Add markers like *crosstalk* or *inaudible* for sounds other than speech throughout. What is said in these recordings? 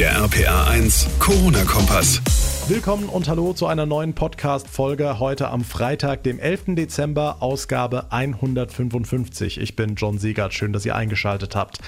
Der RPA 1 Corona-Kompass. Willkommen und hallo zu einer neuen Podcast-Folge heute am Freitag, dem 11. Dezember, Ausgabe 155. Ich bin John Siegert, schön, dass ihr eingeschaltet habt.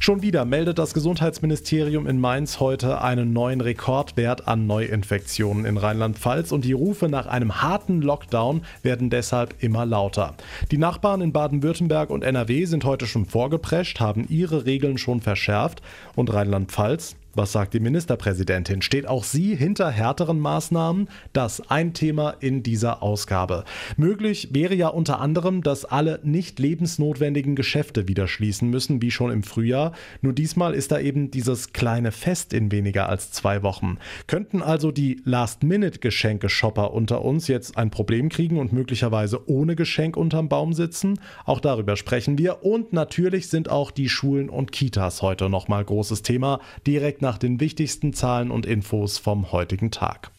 Schon wieder meldet das Gesundheitsministerium in Mainz heute einen neuen Rekordwert an Neuinfektionen in Rheinland-Pfalz und die Rufe nach einem harten Lockdown werden deshalb immer lauter. Die Nachbarn in Baden-Württemberg und NRW sind heute schon vorgeprescht, haben ihre Regeln schon verschärft und Rheinland-Pfalz was sagt die Ministerpräsidentin? Steht auch sie hinter härteren Maßnahmen? Das ein Thema in dieser Ausgabe. Möglich wäre ja unter anderem, dass alle nicht lebensnotwendigen Geschäfte wieder schließen müssen, wie schon im Frühjahr. Nur diesmal ist da eben dieses kleine Fest in weniger als zwei Wochen. Könnten also die Last-Minute-Geschenke-Shopper unter uns jetzt ein Problem kriegen und möglicherweise ohne Geschenk unterm Baum sitzen? Auch darüber sprechen wir. Und natürlich sind auch die Schulen und Kitas heute nochmal großes Thema. Direkt nach nach den wichtigsten Zahlen und Infos vom heutigen Tag.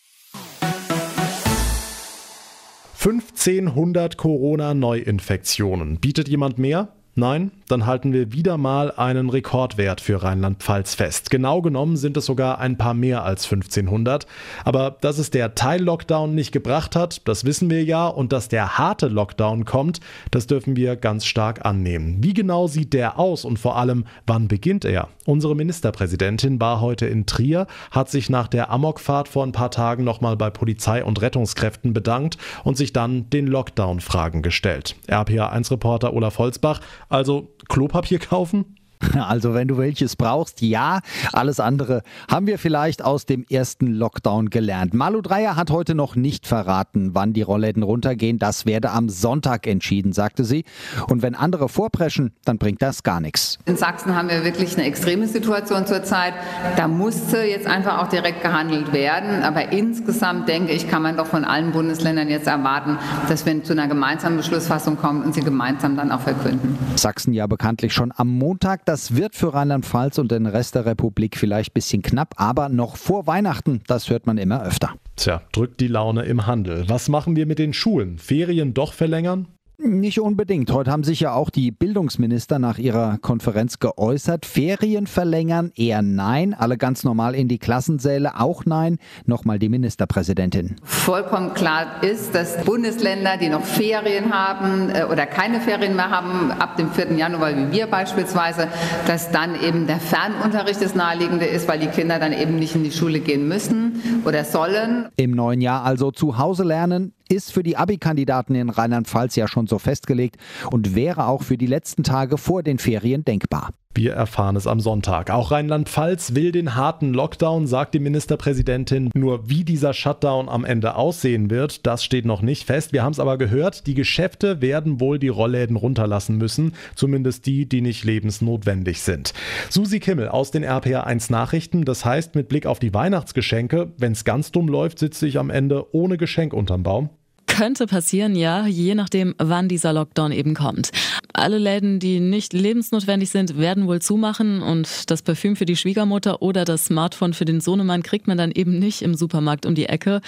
1500 Corona-Neuinfektionen. Bietet jemand mehr? Nein, dann halten wir wieder mal einen Rekordwert für Rheinland-Pfalz fest. Genau genommen sind es sogar ein paar mehr als 1500. Aber dass es der Teil-Lockdown nicht gebracht hat, das wissen wir ja. Und dass der harte Lockdown kommt, das dürfen wir ganz stark annehmen. Wie genau sieht der aus und vor allem, wann beginnt er? Unsere Ministerpräsidentin war heute in Trier, hat sich nach der Amokfahrt vor ein paar Tagen nochmal bei Polizei und Rettungskräften bedankt und sich dann den Lockdown-Fragen gestellt. RPA1-Reporter Olaf Holzbach also Klopapier kaufen? *laughs* Also wenn du welches brauchst, ja. Alles andere haben wir vielleicht aus dem ersten Lockdown gelernt. Malu Dreyer hat heute noch nicht verraten, wann die Rollläden runtergehen. Das werde am Sonntag entschieden, sagte sie. Und wenn andere vorpreschen, dann bringt das gar nichts. In Sachsen haben wir wirklich eine extreme Situation zurzeit. Da musste jetzt einfach auch direkt gehandelt werden. Aber insgesamt denke ich, kann man doch von allen Bundesländern jetzt erwarten, dass wir zu einer gemeinsamen Beschlussfassung kommen und sie gemeinsam dann auch verkünden. Sachsen ja bekanntlich schon am Montag. Das wird für Rheinland-Pfalz und den Rest der Republik vielleicht ein bisschen knapp, aber noch vor Weihnachten, das hört man immer öfter. Tja, drückt die Laune im Handel. Was machen wir mit den Schulen? Ferien doch verlängern? Nicht unbedingt. Heute haben sich ja auch die Bildungsminister nach ihrer Konferenz geäußert. Ferien verlängern eher nein. Alle ganz normal in die Klassensäle auch nein. Nochmal die Ministerpräsidentin. Vollkommen klar ist, dass Bundesländer, die noch Ferien haben äh, oder keine Ferien mehr haben, ab dem 4. Januar, wie wir beispielsweise, dass dann eben der Fernunterricht das Naheliegende ist, weil die Kinder dann eben nicht in die Schule gehen müssen oder sollen. Im neuen Jahr also zu Hause lernen, ist für die Abi-Kandidaten in Rheinland-Pfalz ja schon so festgelegt und wäre auch für die letzten Tage vor den Ferien denkbar. Wir erfahren es am Sonntag. Auch Rheinland-Pfalz will den harten Lockdown, sagt die Ministerpräsidentin. Nur wie dieser Shutdown am Ende aussehen wird, das steht noch nicht fest. Wir haben es aber gehört, die Geschäfte werden wohl die Rollläden runterlassen müssen, zumindest die, die nicht lebensnotwendig sind. Susi Kimmel aus den RPA1 Nachrichten, das heißt mit Blick auf die Weihnachtsgeschenke, wenn es ganz dumm läuft, sitze ich am Ende ohne Geschenk unterm Baum. Könnte passieren, ja, je nachdem, wann dieser Lockdown eben kommt. Alle Läden, die nicht lebensnotwendig sind, werden wohl zumachen und das Parfüm für die Schwiegermutter oder das Smartphone für den Sohnemann kriegt man dann eben nicht im Supermarkt um die Ecke.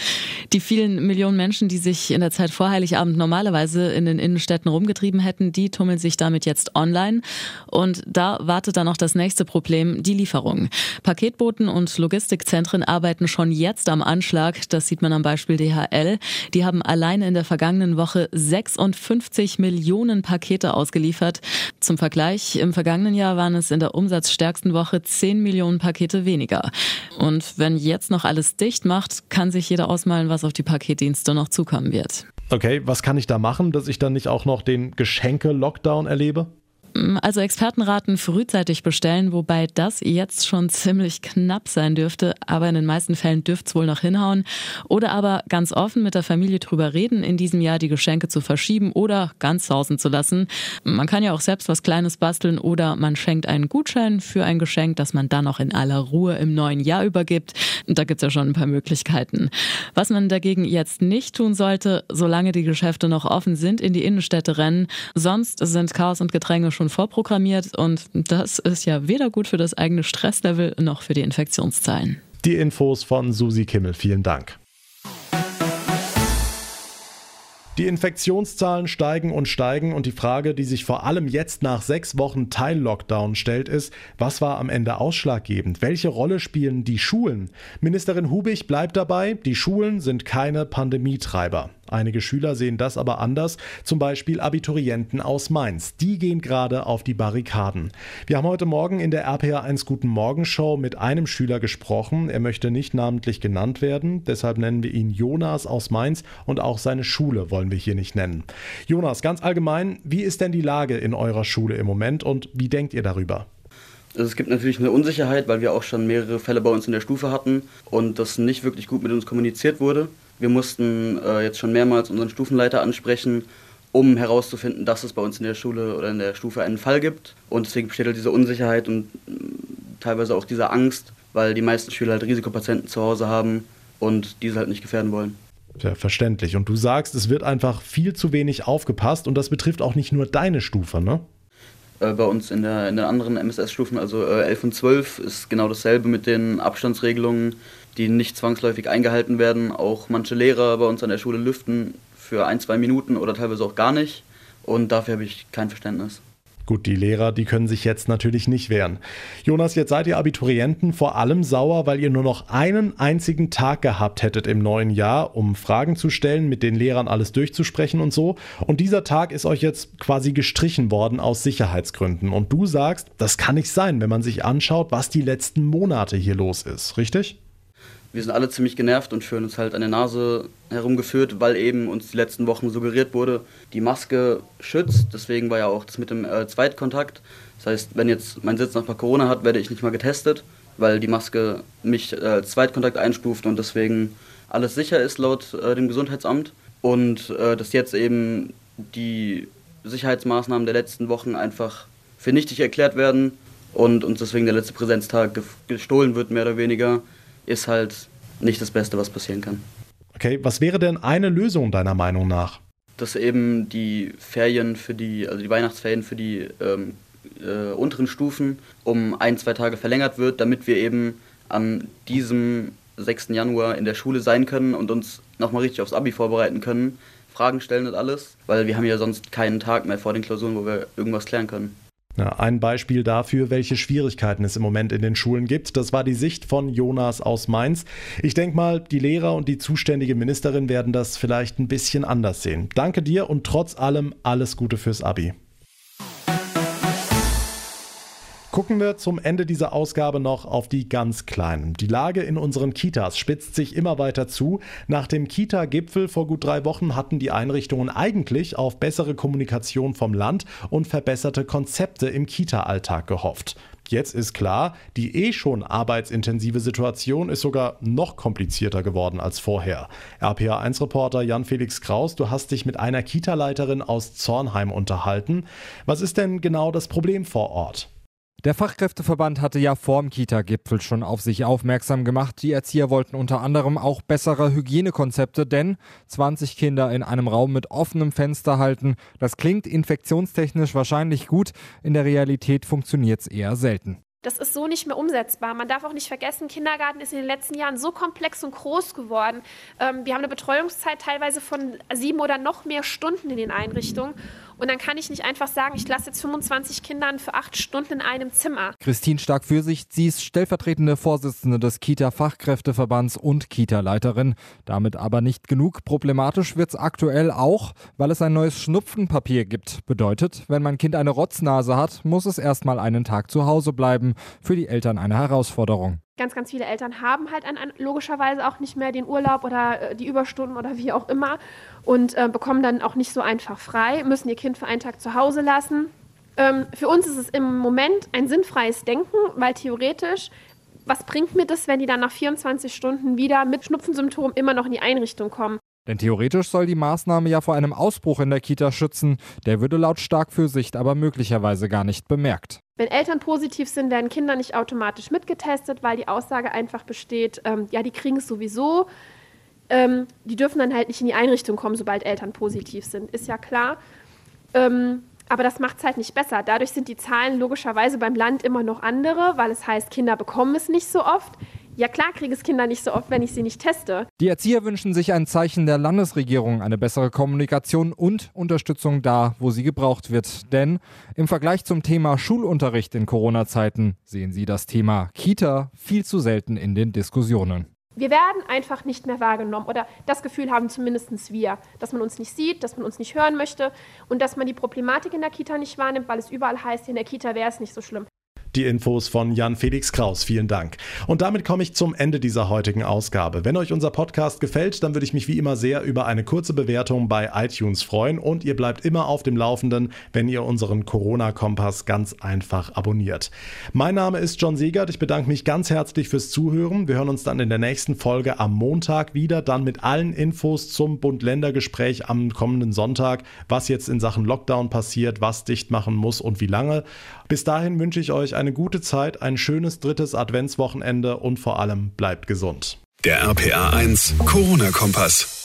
Die vielen Millionen Menschen, die sich in der Zeit vor Heiligabend normalerweise in den Innenstädten rumgetrieben hätten, die tummeln sich damit jetzt online und da wartet dann noch das nächste Problem, die Lieferung. Paketboten und Logistikzentren arbeiten schon jetzt am Anschlag, das sieht man am Beispiel DHL. Die haben allein alleine in der vergangenen Woche 56 Millionen Pakete ausgeliefert. Zum Vergleich, im vergangenen Jahr waren es in der umsatzstärksten Woche 10 Millionen Pakete weniger. Und wenn jetzt noch alles dicht macht, kann sich jeder ausmalen, was auf die Paketdienste noch zukommen wird. Okay, was kann ich da machen, dass ich dann nicht auch noch den Geschenke-Lockdown erlebe? Also Experten raten frühzeitig bestellen, wobei das jetzt schon ziemlich knapp sein dürfte, aber in den meisten Fällen dürfte es wohl noch hinhauen. Oder aber ganz offen mit der Familie drüber reden, in diesem Jahr die Geschenke zu verschieben oder ganz sausen zu lassen. Man kann ja auch selbst was Kleines basteln oder man schenkt einen Gutschein für ein Geschenk, das man dann auch in aller Ruhe im neuen Jahr übergibt. Da gibt's ja schon ein paar Möglichkeiten. Was man dagegen jetzt nicht tun sollte, solange die Geschäfte noch offen sind, in die Innenstädte rennen. Sonst sind Chaos und Gedränge schon schon vorprogrammiert und das ist ja weder gut für das eigene Stresslevel noch für die Infektionszahlen. Die Infos von Susi Kimmel, vielen Dank. Die Infektionszahlen steigen und steigen und die Frage, die sich vor allem jetzt nach sechs Wochen Teil-Lockdown stellt, ist, was war am Ende ausschlaggebend? Welche Rolle spielen die Schulen? Ministerin Hubig bleibt dabei, die Schulen sind keine Pandemietreiber. Einige Schüler sehen das aber anders, zum Beispiel Abiturienten aus Mainz. Die gehen gerade auf die Barrikaden. Wir haben heute Morgen in der RPA1 Guten Morgen Show mit einem Schüler gesprochen. Er möchte nicht namentlich genannt werden, deshalb nennen wir ihn Jonas aus Mainz und auch seine Schule wollen wir hier nicht nennen. Jonas, ganz allgemein, wie ist denn die Lage in eurer Schule im Moment und wie denkt ihr darüber? Also es gibt natürlich eine Unsicherheit, weil wir auch schon mehrere Fälle bei uns in der Stufe hatten und das nicht wirklich gut mit uns kommuniziert wurde. Wir mussten äh, jetzt schon mehrmals unseren Stufenleiter ansprechen, um herauszufinden, dass es bei uns in der Schule oder in der Stufe einen Fall gibt. Und deswegen besteht halt diese Unsicherheit und äh, teilweise auch diese Angst, weil die meisten Schüler halt Risikopatienten zu Hause haben und diese halt nicht gefährden wollen. Ja, verständlich. Und du sagst, es wird einfach viel zu wenig aufgepasst und das betrifft auch nicht nur deine Stufe, ne? Äh, bei uns in, der, in den anderen MSS-Stufen, also äh, 11 und 12, ist genau dasselbe mit den Abstandsregelungen, die nicht zwangsläufig eingehalten werden. Auch manche Lehrer bei uns an der Schule lüften für ein, zwei Minuten oder teilweise auch gar nicht. Und dafür habe ich kein Verständnis. Gut, die Lehrer, die können sich jetzt natürlich nicht wehren. Jonas, jetzt seid ihr Abiturienten vor allem sauer, weil ihr nur noch einen einzigen Tag gehabt hättet im neuen Jahr, um Fragen zu stellen, mit den Lehrern alles durchzusprechen und so. Und dieser Tag ist euch jetzt quasi gestrichen worden aus Sicherheitsgründen. Und du sagst, das kann nicht sein, wenn man sich anschaut, was die letzten Monate hier los ist, richtig? Wir sind alle ziemlich genervt und fühlen uns halt an der Nase herumgeführt, weil eben uns die letzten Wochen suggeriert wurde, die Maske schützt. Deswegen war ja auch das mit dem äh, Zweitkontakt. Das heißt, wenn jetzt mein Sitz nach Corona hat, werde ich nicht mal getestet, weil die Maske mich äh, als Zweitkontakt einstuft und deswegen alles sicher ist laut äh, dem Gesundheitsamt. Und äh, dass jetzt eben die Sicherheitsmaßnahmen der letzten Wochen einfach für nichtig erklärt werden und uns deswegen der letzte Präsenztag gestohlen wird, mehr oder weniger ist halt nicht das Beste, was passieren kann. Okay, was wäre denn eine Lösung deiner Meinung nach? Dass eben die Ferien für die, also die Weihnachtsferien für die ähm, äh, unteren Stufen um ein, zwei Tage verlängert wird, damit wir eben an diesem 6. Januar in der Schule sein können und uns nochmal richtig aufs Abi vorbereiten können, Fragen stellen und alles, weil wir haben ja sonst keinen Tag mehr vor den Klausuren, wo wir irgendwas klären können. Ja, ein Beispiel dafür, welche Schwierigkeiten es im Moment in den Schulen gibt, das war die Sicht von Jonas aus Mainz. Ich denke mal, die Lehrer und die zuständige Ministerin werden das vielleicht ein bisschen anders sehen. Danke dir und trotz allem alles Gute fürs Abi. Gucken wir zum Ende dieser Ausgabe noch auf die ganz Kleinen. Die Lage in unseren Kitas spitzt sich immer weiter zu. Nach dem Kita-Gipfel vor gut drei Wochen hatten die Einrichtungen eigentlich auf bessere Kommunikation vom Land und verbesserte Konzepte im Kita-Alltag gehofft. Jetzt ist klar, die eh schon arbeitsintensive Situation ist sogar noch komplizierter geworden als vorher. RPA1-Reporter Jan-Felix Kraus, du hast dich mit einer Kita-Leiterin aus Zornheim unterhalten. Was ist denn genau das Problem vor Ort? Der Fachkräfteverband hatte ja vorm Kita-Gipfel schon auf sich aufmerksam gemacht. Die Erzieher wollten unter anderem auch bessere Hygienekonzepte, denn 20 Kinder in einem Raum mit offenem Fenster halten, das klingt infektionstechnisch wahrscheinlich gut, in der Realität funktioniert es eher selten. Das ist so nicht mehr umsetzbar. Man darf auch nicht vergessen, Kindergarten ist in den letzten Jahren so komplex und groß geworden. Ähm, wir haben eine Betreuungszeit teilweise von sieben oder noch mehr Stunden in den Einrichtungen. Und dann kann ich nicht einfach sagen, ich lasse jetzt 25 Kindern für acht Stunden in einem Zimmer. Christine Stark-Fürsicht, sie ist stellvertretende Vorsitzende des Kita-Fachkräfteverbands und Kita-Leiterin. Damit aber nicht genug. Problematisch wird es aktuell auch, weil es ein neues Schnupfenpapier gibt. Bedeutet, wenn mein Kind eine Rotznase hat, muss es erstmal einen Tag zu Hause bleiben. Für die Eltern eine Herausforderung ganz, ganz viele Eltern haben halt an, an, logischerweise auch nicht mehr den Urlaub oder äh, die Überstunden oder wie auch immer und äh, bekommen dann auch nicht so einfach frei, müssen ihr Kind für einen Tag zu Hause lassen. Ähm, für uns ist es im Moment ein sinnfreies Denken, weil theoretisch, was bringt mir das, wenn die dann nach 24 Stunden wieder mit Schnupfensymptomen immer noch in die Einrichtung kommen? Denn theoretisch soll die Maßnahme ja vor einem Ausbruch in der Kita schützen. Der würde laut Starkfürsicht aber möglicherweise gar nicht bemerkt. Wenn Eltern positiv sind, werden Kinder nicht automatisch mitgetestet, weil die Aussage einfach besteht, ähm, ja, die kriegen es sowieso. Ähm, die dürfen dann halt nicht in die Einrichtung kommen, sobald Eltern positiv sind, ist ja klar. Ähm, aber das macht es halt nicht besser. Dadurch sind die Zahlen logischerweise beim Land immer noch andere, weil es heißt, Kinder bekommen es nicht so oft. Ja klar kriege ich Kinder nicht so oft, wenn ich sie nicht teste. Die Erzieher wünschen sich ein Zeichen der Landesregierung, eine bessere Kommunikation und Unterstützung da, wo sie gebraucht wird. Denn im Vergleich zum Thema Schulunterricht in Corona-Zeiten sehen sie das Thema Kita viel zu selten in den Diskussionen. Wir werden einfach nicht mehr wahrgenommen oder das Gefühl haben zumindest wir, dass man uns nicht sieht, dass man uns nicht hören möchte und dass man die Problematik in der Kita nicht wahrnimmt, weil es überall heißt, in der Kita wäre es nicht so schlimm. Die Infos von Jan Felix Kraus. Vielen Dank. Und damit komme ich zum Ende dieser heutigen Ausgabe. Wenn euch unser Podcast gefällt, dann würde ich mich wie immer sehr über eine kurze Bewertung bei iTunes freuen und ihr bleibt immer auf dem Laufenden, wenn ihr unseren Corona-Kompass ganz einfach abonniert. Mein Name ist John Siegert. Ich bedanke mich ganz herzlich fürs Zuhören. Wir hören uns dann in der nächsten Folge am Montag wieder, dann mit allen Infos zum Bund-Länder-Gespräch am kommenden Sonntag, was jetzt in Sachen Lockdown passiert, was dicht machen muss und wie lange. Bis dahin wünsche ich euch eine gute Zeit, ein schönes drittes Adventswochenende und vor allem bleibt gesund. Der RPA 1 Corona-Kompass.